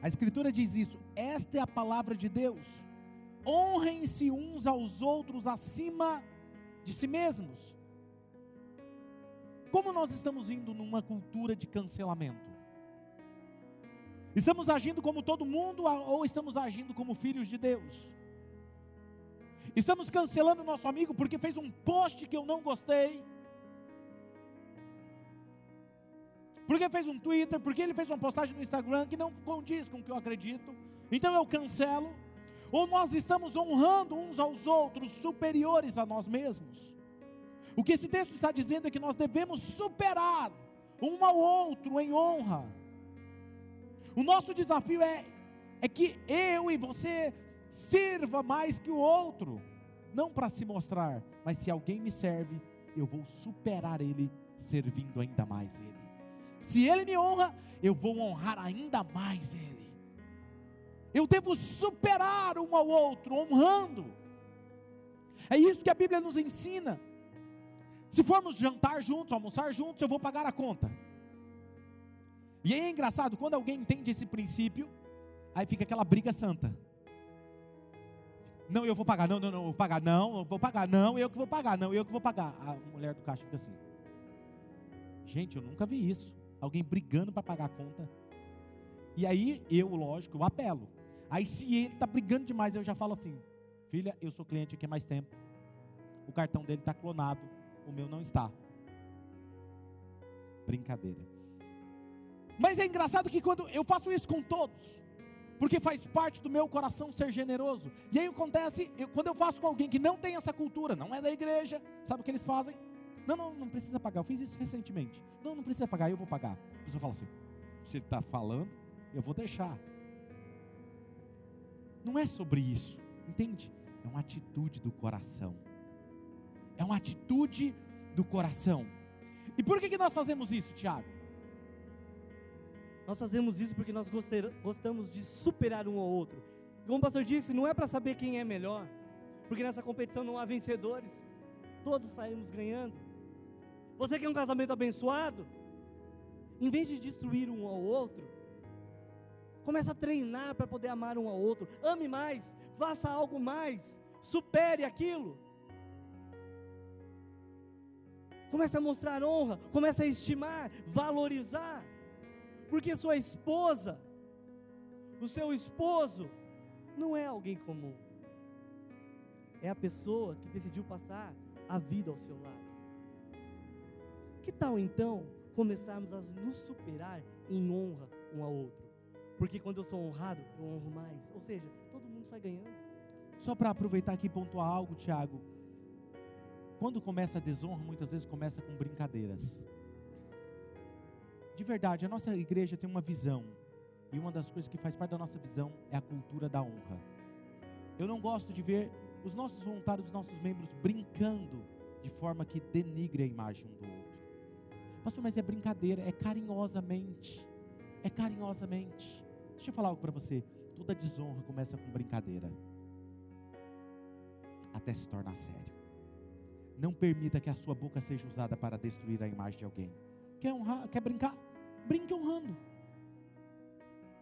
Speaker 2: A Escritura diz isso, esta é a palavra de Deus. Honrem-se uns aos outros acima de si mesmos. Como nós estamos indo numa cultura de cancelamento? Estamos agindo como todo mundo ou estamos agindo como filhos de Deus? Estamos cancelando nosso amigo porque fez um post que eu não gostei. Porque fez um Twitter, porque ele fez uma postagem no Instagram que não condiz com o que eu acredito. Então eu cancelo. Ou nós estamos honrando uns aos outros superiores a nós mesmos. O que esse texto está dizendo é que nós devemos superar um ao outro em honra. O nosso desafio é, é que eu e você sirva mais que o outro, não para se mostrar, mas se alguém me serve, eu vou superar ele servindo ainda mais ele. Se ele me honra, eu vou honrar ainda mais ele. Eu devo superar um ao outro, honrando. É isso que a Bíblia nos ensina. Se formos jantar juntos, almoçar juntos, eu vou pagar a conta. E aí é engraçado, quando alguém entende esse princípio, aí fica aquela briga santa. Não, eu vou pagar, não, não, não, vou pagar, não, eu vou pagar, não, eu que vou pagar, não, eu que vou pagar. A mulher do caixa fica assim. Gente, eu nunca vi isso. Alguém brigando para pagar a conta. E aí eu, lógico, eu apelo. Aí se ele está brigando demais, eu já falo assim: Filha, eu sou cliente aqui há mais tempo. O cartão dele está clonado, o meu não está. Brincadeira. Mas é engraçado que quando eu faço isso com todos, porque faz parte do meu coração ser generoso. E aí acontece, eu, quando eu faço com alguém que não tem essa cultura, não é da igreja, sabe o que eles fazem? Não, não, não precisa pagar. Eu fiz isso recentemente. Não, não precisa pagar, eu vou pagar. A pessoa fala assim: ele está falando, eu vou deixar. Não é sobre isso, entende? É uma atitude do coração. É uma atitude do coração. E por que, que nós fazemos isso, Tiago?
Speaker 3: Nós fazemos isso porque nós gostamos de superar um ao outro. Como o pastor disse, não é para saber quem é melhor, porque nessa competição não há vencedores, todos saímos ganhando. Você quer um casamento abençoado? Em vez de destruir um ao outro, comece a treinar para poder amar um ao outro. Ame mais, faça algo mais, supere aquilo. Comece a mostrar honra, comece a estimar, valorizar. Porque sua esposa, o seu esposo, não é alguém comum. É a pessoa que decidiu passar a vida ao seu lado. Que tal então começarmos a nos superar em honra um ao outro? Porque quando eu sou honrado, eu honro mais. Ou seja, todo mundo sai ganhando.
Speaker 2: Só para aproveitar aqui e pontuar algo, Tiago. Quando começa a desonra, muitas vezes começa com brincadeiras. De verdade, a nossa igreja tem uma visão. E uma das coisas que faz parte da nossa visão é a cultura da honra. Eu não gosto de ver os nossos voluntários, os nossos membros brincando de forma que denigre a imagem um do outro. Pastor, mas é brincadeira, é carinhosamente. É carinhosamente. Deixa eu falar algo para você. Toda desonra começa com brincadeira. Até se tornar sério. Não permita que a sua boca seja usada para destruir a imagem de alguém. Quer honrar? Quer brincar? Brinque honrando.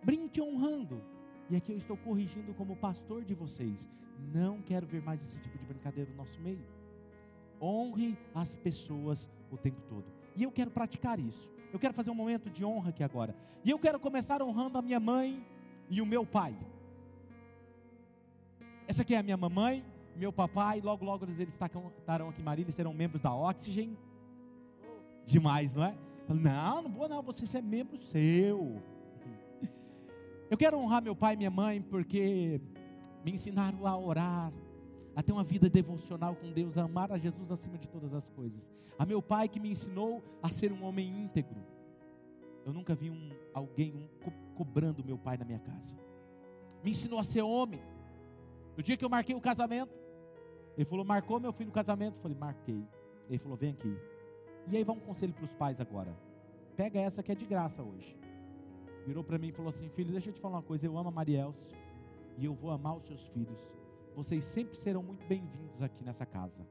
Speaker 2: Brinque honrando. E aqui eu estou corrigindo como pastor de vocês. Não quero ver mais esse tipo de brincadeira no nosso meio. Honre as pessoas o tempo todo. E eu quero praticar isso. Eu quero fazer um momento de honra aqui agora. E eu quero começar honrando a minha mãe e o meu pai. Essa aqui é a minha mamãe, meu papai. Logo, logo eles estarão aqui em Marília, serão membros da Oxygen. Demais, não é? Não, não vou não, você é membro seu. Eu quero honrar meu pai e minha mãe porque me ensinaram a orar, a ter uma vida devocional com Deus, a amar a Jesus acima de todas as coisas. A meu pai que me ensinou a ser um homem íntegro. Eu nunca vi um, alguém um, co cobrando meu pai na minha casa. Me ensinou a ser homem. No dia que eu marquei o casamento, ele falou: Marcou meu filho o casamento? Eu falei: Marquei. Ele falou: Vem aqui. E aí, vamos um conselho para os pais agora. Pega essa que é de graça hoje. Virou para mim e falou assim: Filho, deixa eu te falar uma coisa. Eu amo a Marielso e eu vou amar os seus filhos vocês sempre serão muito bem-vindos aqui nessa casa.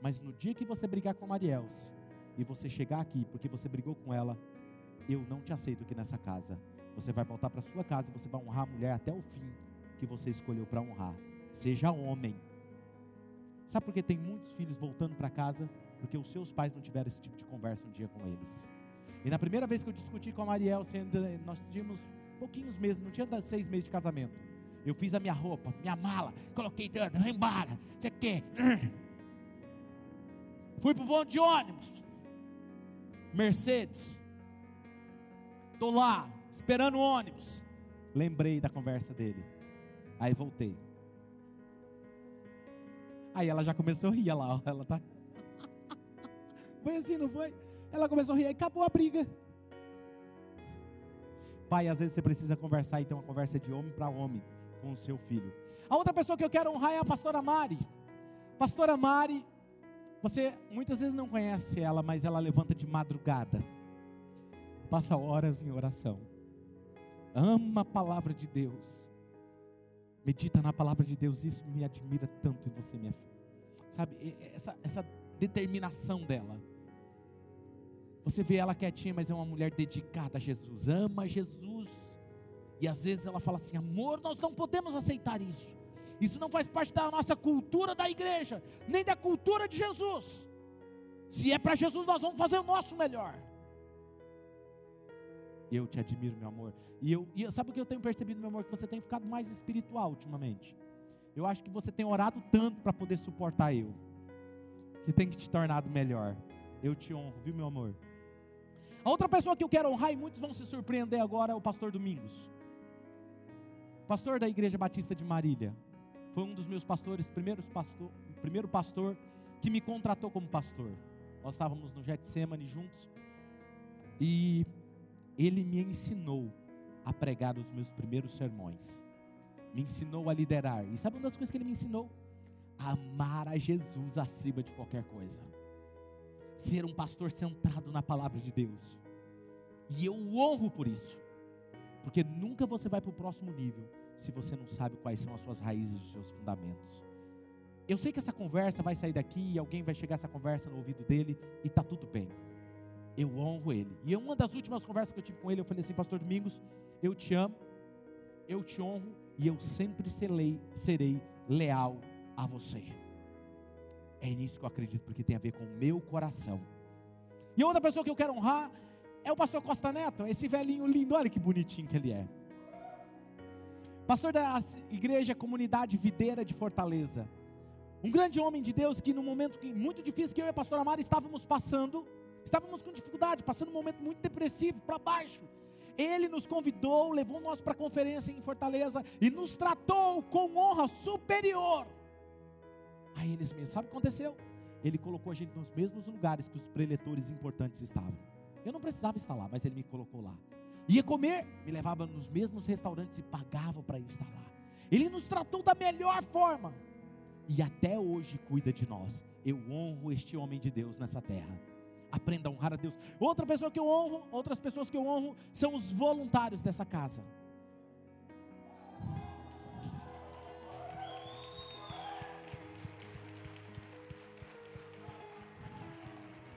Speaker 2: Mas no dia que você brigar com a Mariels e você chegar aqui porque você brigou com ela, eu não te aceito aqui nessa casa. Você vai voltar para sua casa e você vai honrar a mulher até o fim que você escolheu para honrar. Seja homem. Sabe por que tem muitos filhos voltando para casa? Porque os seus pais não tiveram esse tipo de conversa um dia com eles. E na primeira vez que eu discuti com a Mariel, nós tínhamos pouquinhos meses, não tinha seis meses de casamento. Eu fiz a minha roupa, minha mala, coloquei dentro, vai embora. Você quer? Fui para o ponto de ônibus. Mercedes. Estou lá, esperando o ônibus. Lembrei da conversa dele. Aí voltei. Aí ela já começou a rir lá, ó. ela tá. foi assim, não foi? Ela começou a rir, aí acabou a briga. Pai, às vezes você precisa conversar e ter uma conversa de homem para homem com o seu filho. A outra pessoa que eu quero honrar é a pastora Mari. Pastora Mari, Você muitas vezes não conhece ela, mas ela levanta de madrugada, passa horas em oração, ama a palavra de Deus, medita na palavra de Deus. Isso me admira tanto em você, minha filha. Sabe, essa, essa determinação dela. Você vê ela quietinha, mas é uma mulher dedicada a Jesus, ama Jesus. E às vezes ela fala assim: amor, nós não podemos aceitar isso. Isso não faz parte da nossa cultura da igreja, nem da cultura de Jesus. Se é para Jesus, nós vamos fazer o nosso melhor. Eu te admiro, meu amor. E eu, e sabe o que eu tenho percebido, meu amor? Que você tem ficado mais espiritual ultimamente. Eu acho que você tem orado tanto para poder suportar eu, que tem que te tornado melhor. Eu te honro, viu, meu amor? A outra pessoa que eu quero honrar, e muitos vão se surpreender agora, é o pastor Domingos. Pastor da Igreja Batista de Marília. Foi um dos meus pastores, primeiros pastor, primeiro pastor que me contratou como pastor. Nós estávamos no Getsemane juntos. E ele me ensinou a pregar os meus primeiros sermões. Me ensinou a liderar. E sabe uma das coisas que ele me ensinou? Amar a Jesus acima de qualquer coisa. Ser um pastor centrado na palavra de Deus. E eu o honro por isso. Porque nunca você vai para o próximo nível se você não sabe quais são as suas raízes e os seus fundamentos. Eu sei que essa conversa vai sair daqui e alguém vai chegar essa conversa no ouvido dele e está tudo bem eu honro ele. E uma das últimas conversas que eu tive com ele, eu falei assim, Pastor Domingos, eu te amo, eu te honro e eu sempre serei, serei leal a você. É nisso que eu acredito, porque tem a ver com o meu coração. E outra pessoa que eu quero honrar é o pastor Costa Neto, esse velhinho lindo, olha que bonitinho que ele é. Pastor da igreja Comunidade Videira de Fortaleza. Um grande homem de Deus que num momento muito difícil que eu e a pastora Mara estávamos passando, Estávamos com dificuldade, passando um momento muito depressivo, para baixo. Ele nos convidou, levou nós para a conferência em Fortaleza e nos tratou com honra superior a eles mesmos. Sabe o que aconteceu? Ele colocou a gente nos mesmos lugares que os preletores importantes estavam. Eu não precisava estar lá, mas ele me colocou lá. Ia comer, me levava nos mesmos restaurantes e pagava para estar lá. Ele nos tratou da melhor forma. E até hoje cuida de nós. Eu honro este homem de Deus nessa terra. Aprenda a honrar a Deus. Outra pessoa que eu honro, outras pessoas que eu honro são os voluntários dessa casa.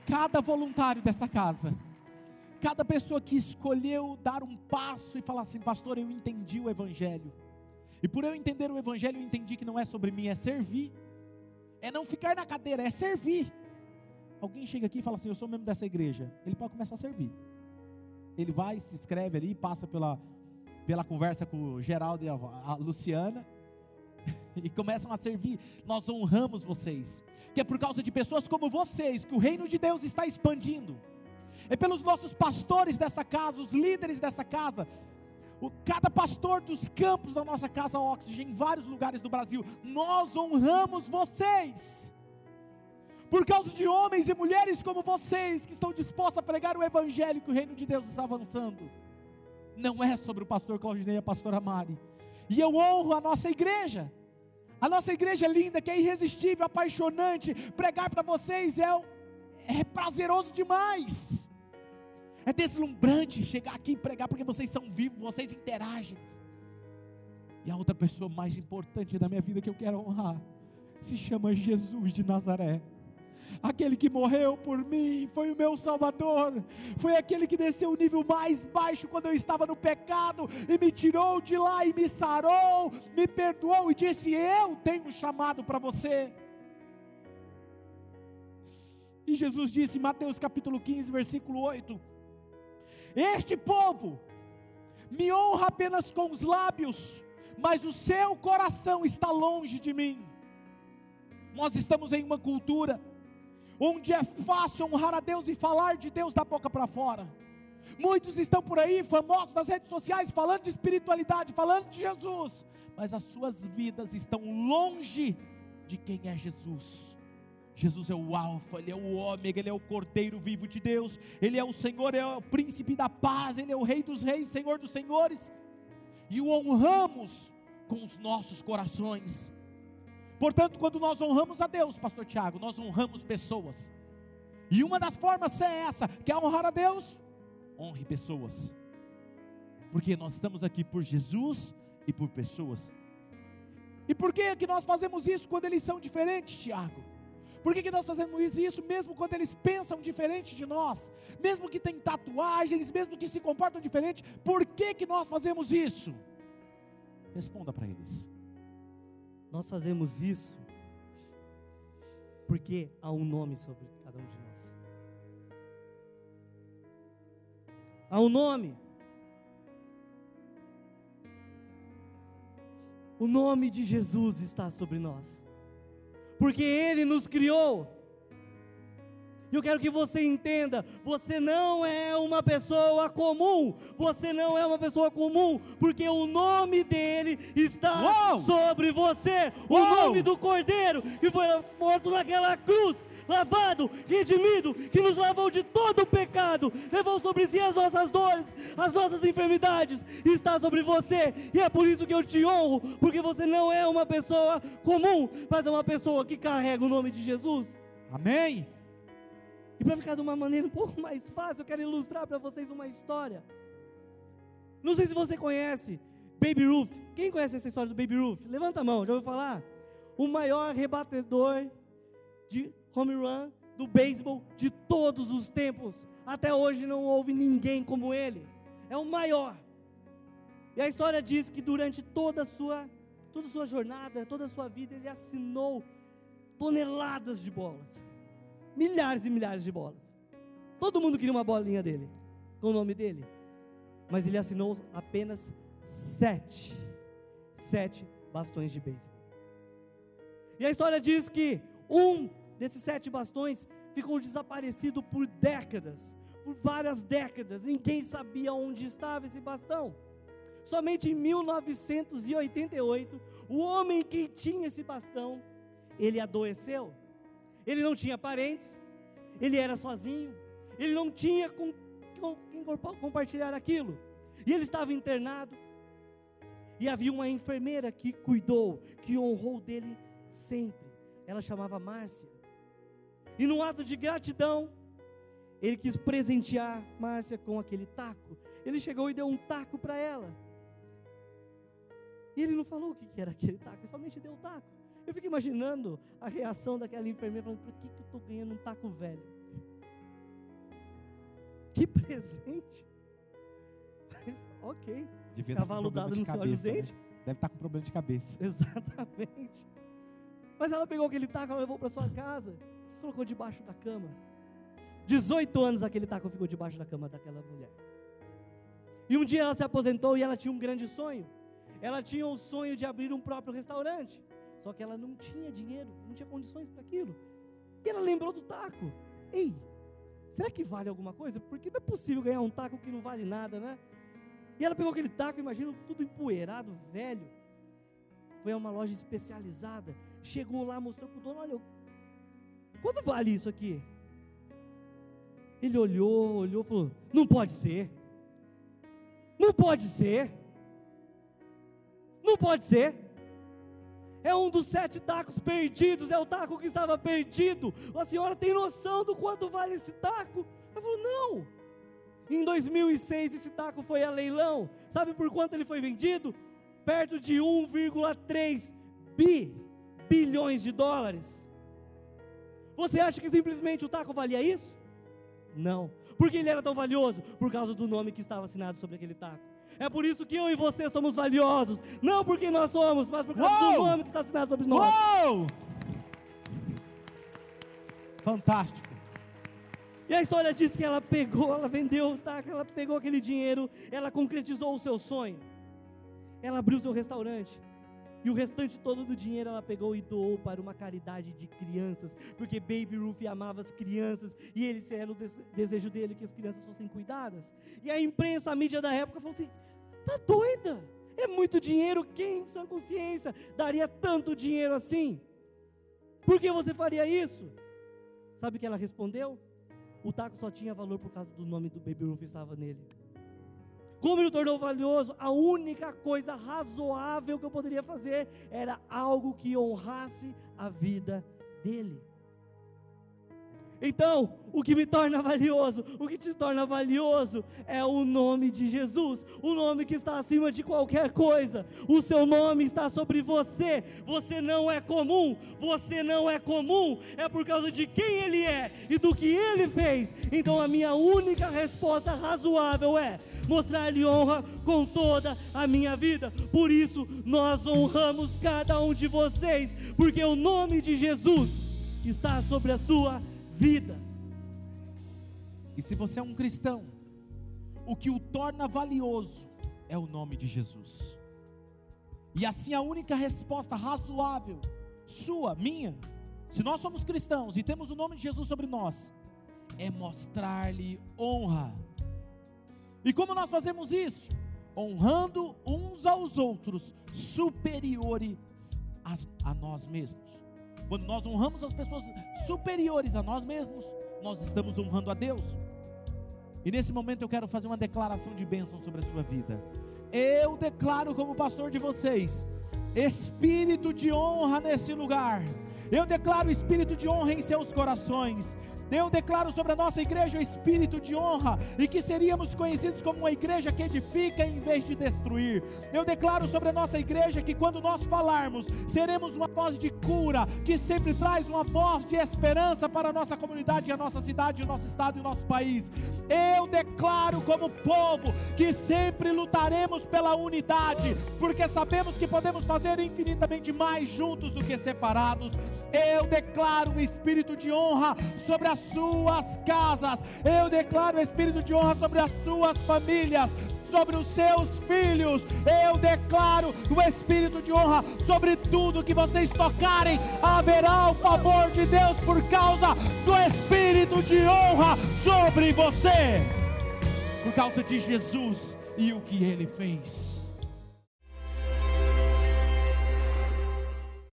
Speaker 2: Cada voluntário dessa casa, cada pessoa que escolheu dar um passo e falar assim, pastor, eu entendi o Evangelho. E por eu entender o Evangelho, eu entendi que não é sobre mim, é servir. É não ficar na cadeira, é servir. Alguém chega aqui e fala assim: Eu sou membro dessa igreja. Ele pode começar a servir. Ele vai, se inscreve ali, passa pela, pela conversa com o Geraldo e a, a Luciana. E começam a servir, nós honramos vocês, que é por causa de pessoas como vocês que o reino de Deus está expandindo, é pelos nossos pastores dessa casa, os líderes dessa casa, o, cada pastor dos campos da nossa casa Oxygen, em vários lugares do Brasil, nós honramos vocês por causa de homens e mulheres como vocês, que estão dispostos a pregar o Evangelho, que o reino de Deus está avançando. Não é sobre o pastor Claudinei e a pastora Mari. E eu honro a nossa igreja. A nossa igreja é linda, que é irresistível, apaixonante. Pregar para vocês é, é prazeroso demais. É deslumbrante chegar aqui e pregar porque vocês são vivos, vocês interagem. E a outra pessoa mais importante da minha vida que eu quero honrar se chama Jesus de Nazaré aquele que morreu por mim, foi o meu Salvador, foi aquele que desceu o nível mais baixo quando eu estava no pecado e me tirou de lá e me sarou, me perdoou e disse: Eu tenho um chamado para você. E Jesus disse em Mateus capítulo 15, versículo 8: Este povo me honra apenas com os lábios, mas o seu coração está longe de mim. Nós estamos em uma cultura onde é fácil honrar a Deus e falar de Deus da boca para fora. Muitos estão por aí, famosos nas redes sociais, falando de espiritualidade, falando de Jesus, mas as suas vidas estão longe de quem é Jesus. Jesus é o Alfa, Ele é o Ômega, Ele é o Cordeiro vivo de Deus, Ele é o Senhor, é o Príncipe da paz, Ele é o Rei dos Reis, Senhor dos Senhores, e o honramos com os nossos corações Portanto, quando nós honramos a Deus, pastor Tiago, nós honramos pessoas. E uma das formas é essa: quer honrar a Deus? Honre pessoas. Porque nós estamos aqui por Jesus e por pessoas. E por que, que nós fazemos isso quando eles são diferentes, Tiago? Por que, que nós fazemos isso mesmo quando eles pensam diferente de nós? Mesmo que têm tatuagens, mesmo que se comportam diferente, por que, que nós fazemos isso? Responda para eles.
Speaker 3: Nós fazemos isso porque há um nome sobre cada um de nós. Há um nome. O nome de Jesus está sobre nós, porque Ele nos criou e eu quero que você entenda: você não é uma pessoa comum. Você não é uma pessoa comum, porque o nome dele está Uou! sobre você. O Uou! nome do Cordeiro que foi morto naquela cruz, lavado, redimido, que nos lavou de todo o pecado, levou sobre si as nossas dores, as nossas enfermidades, está sobre você. E é por isso que eu te honro, porque você não é uma pessoa comum, mas é uma pessoa que carrega o nome de Jesus.
Speaker 2: Amém.
Speaker 3: E para ficar de uma maneira um pouco mais fácil, eu quero ilustrar para vocês uma história. Não sei se você conhece Baby Ruth. Quem conhece essa história do Baby Ruth? Levanta a mão, já ouviu falar? O maior rebatedor de home run do beisebol de todos os tempos. Até hoje não houve ninguém como ele. É o maior. E a história diz que durante toda a sua, toda a sua jornada, toda a sua vida, ele assinou toneladas de bolas milhares e milhares de bolas. Todo mundo queria uma bolinha dele, com o nome dele. Mas ele assinou apenas sete, sete bastões de beisebol. E a história diz que um desses sete bastões ficou desaparecido por décadas, por várias décadas. Ninguém sabia onde estava esse bastão. Somente em 1988, o homem que tinha esse bastão, ele adoeceu ele não tinha parentes, ele era sozinho, ele não tinha com, quem compartilhar aquilo, e ele estava internado. E havia uma enfermeira que cuidou, que honrou dele sempre. Ela chamava Márcia. E num ato de gratidão, ele quis presentear Márcia com aquele taco. Ele chegou e deu um taco para ela. E ele não falou o que era aquele taco, ele somente deu o taco. Eu fico imaginando a reação daquela enfermeira falando: por que, que eu estou ganhando um taco velho? Que presente! Mas, ok.
Speaker 2: Devia Cavalo dado no seu de Né? Deve estar com problema de cabeça.
Speaker 3: Exatamente. Mas ela pegou aquele taco, ela levou para sua casa, colocou debaixo da cama. 18 anos aquele taco ficou debaixo da cama daquela mulher. E um dia ela se aposentou e ela tinha um grande sonho. Ela tinha o sonho de abrir um próprio restaurante. Só que ela não tinha dinheiro, não tinha condições para aquilo. E ela lembrou do taco. Ei, será que vale alguma coisa? Porque não é possível ganhar um taco que não vale nada, né? E ela pegou aquele taco, imagina, tudo empoeirado, velho. Foi a uma loja especializada. Chegou lá, mostrou para o dono: olha, quanto vale isso aqui? Ele olhou, olhou, falou: não pode ser. Não pode ser. Não pode ser é um dos sete tacos perdidos, é o taco que estava perdido. A senhora tem noção do quanto vale esse taco? Ela falou: não. Em 2006 esse taco foi a leilão. Sabe por quanto ele foi vendido? Perto de 1,3 bi, bilhões de dólares. Você acha que simplesmente o taco valia isso? Não. Por que ele era tão valioso? Por causa do nome que estava assinado sobre aquele taco. É por isso que eu e você somos valiosos. Não porque nós somos, mas por causa Uou! do nome que está assinado sobre nós. Uou!
Speaker 2: Fantástico.
Speaker 3: E a história diz que ela pegou, ela vendeu, tá? ela pegou aquele dinheiro, ela concretizou o seu sonho. Ela abriu seu restaurante. E o restante todo do dinheiro ela pegou e doou para uma caridade de crianças, porque Baby Ruth amava as crianças e ele era o desejo dele que as crianças fossem cuidadas. E a imprensa, a mídia da época falou assim: "Tá doida? É muito dinheiro, quem em sã consciência daria tanto dinheiro assim? Por que você faria isso?" Sabe o que ela respondeu? O taco só tinha valor por causa do nome do Baby Ruth estava nele. Como ele tornou valioso? A única coisa razoável que eu poderia fazer era algo que honrasse a vida dele. Então, o que me torna valioso, o que te torna valioso é o nome de Jesus, o nome que está acima de qualquer coisa. O seu nome está sobre você. Você não é comum, você não é comum, é por causa de quem ele é e do que ele fez. Então, a minha única resposta razoável é mostrar-lhe honra com toda a minha vida. Por isso, nós honramos cada um de vocês, porque o nome de Jesus está sobre a sua vida vida.
Speaker 2: E se você é um cristão, o que o torna valioso é o nome de Jesus. E assim a única resposta razoável, sua, minha, se nós somos cristãos e temos o nome de Jesus sobre nós, é mostrar-lhe honra. E como nós fazemos isso? Honrando uns aos outros, superiores a, a nós mesmos. Quando nós honramos as pessoas superiores a nós mesmos, nós estamos honrando a Deus. E nesse momento eu quero fazer uma declaração de bênção sobre a sua vida. Eu declaro como pastor de vocês, espírito de honra nesse lugar. Eu declaro espírito de honra em seus corações. Eu declaro sobre a nossa igreja o espírito de honra e que seríamos conhecidos como uma igreja que edifica em vez de destruir. Eu declaro sobre a nossa igreja que quando nós falarmos, seremos uma voz de cura, que sempre traz uma voz de esperança para a nossa comunidade, a nossa cidade, o nosso estado e o nosso país. Eu declaro como povo que sempre lutaremos pela unidade, porque sabemos que podemos fazer infinitamente mais juntos do que separados. Eu declaro um espírito de honra sobre as suas casas. Eu declaro o espírito de honra sobre as suas famílias sobre os seus filhos. Eu declaro o espírito de honra sobre tudo que vocês tocarem. Haverá o favor de Deus por causa do espírito de honra sobre você. Por causa de Jesus e o que ele fez.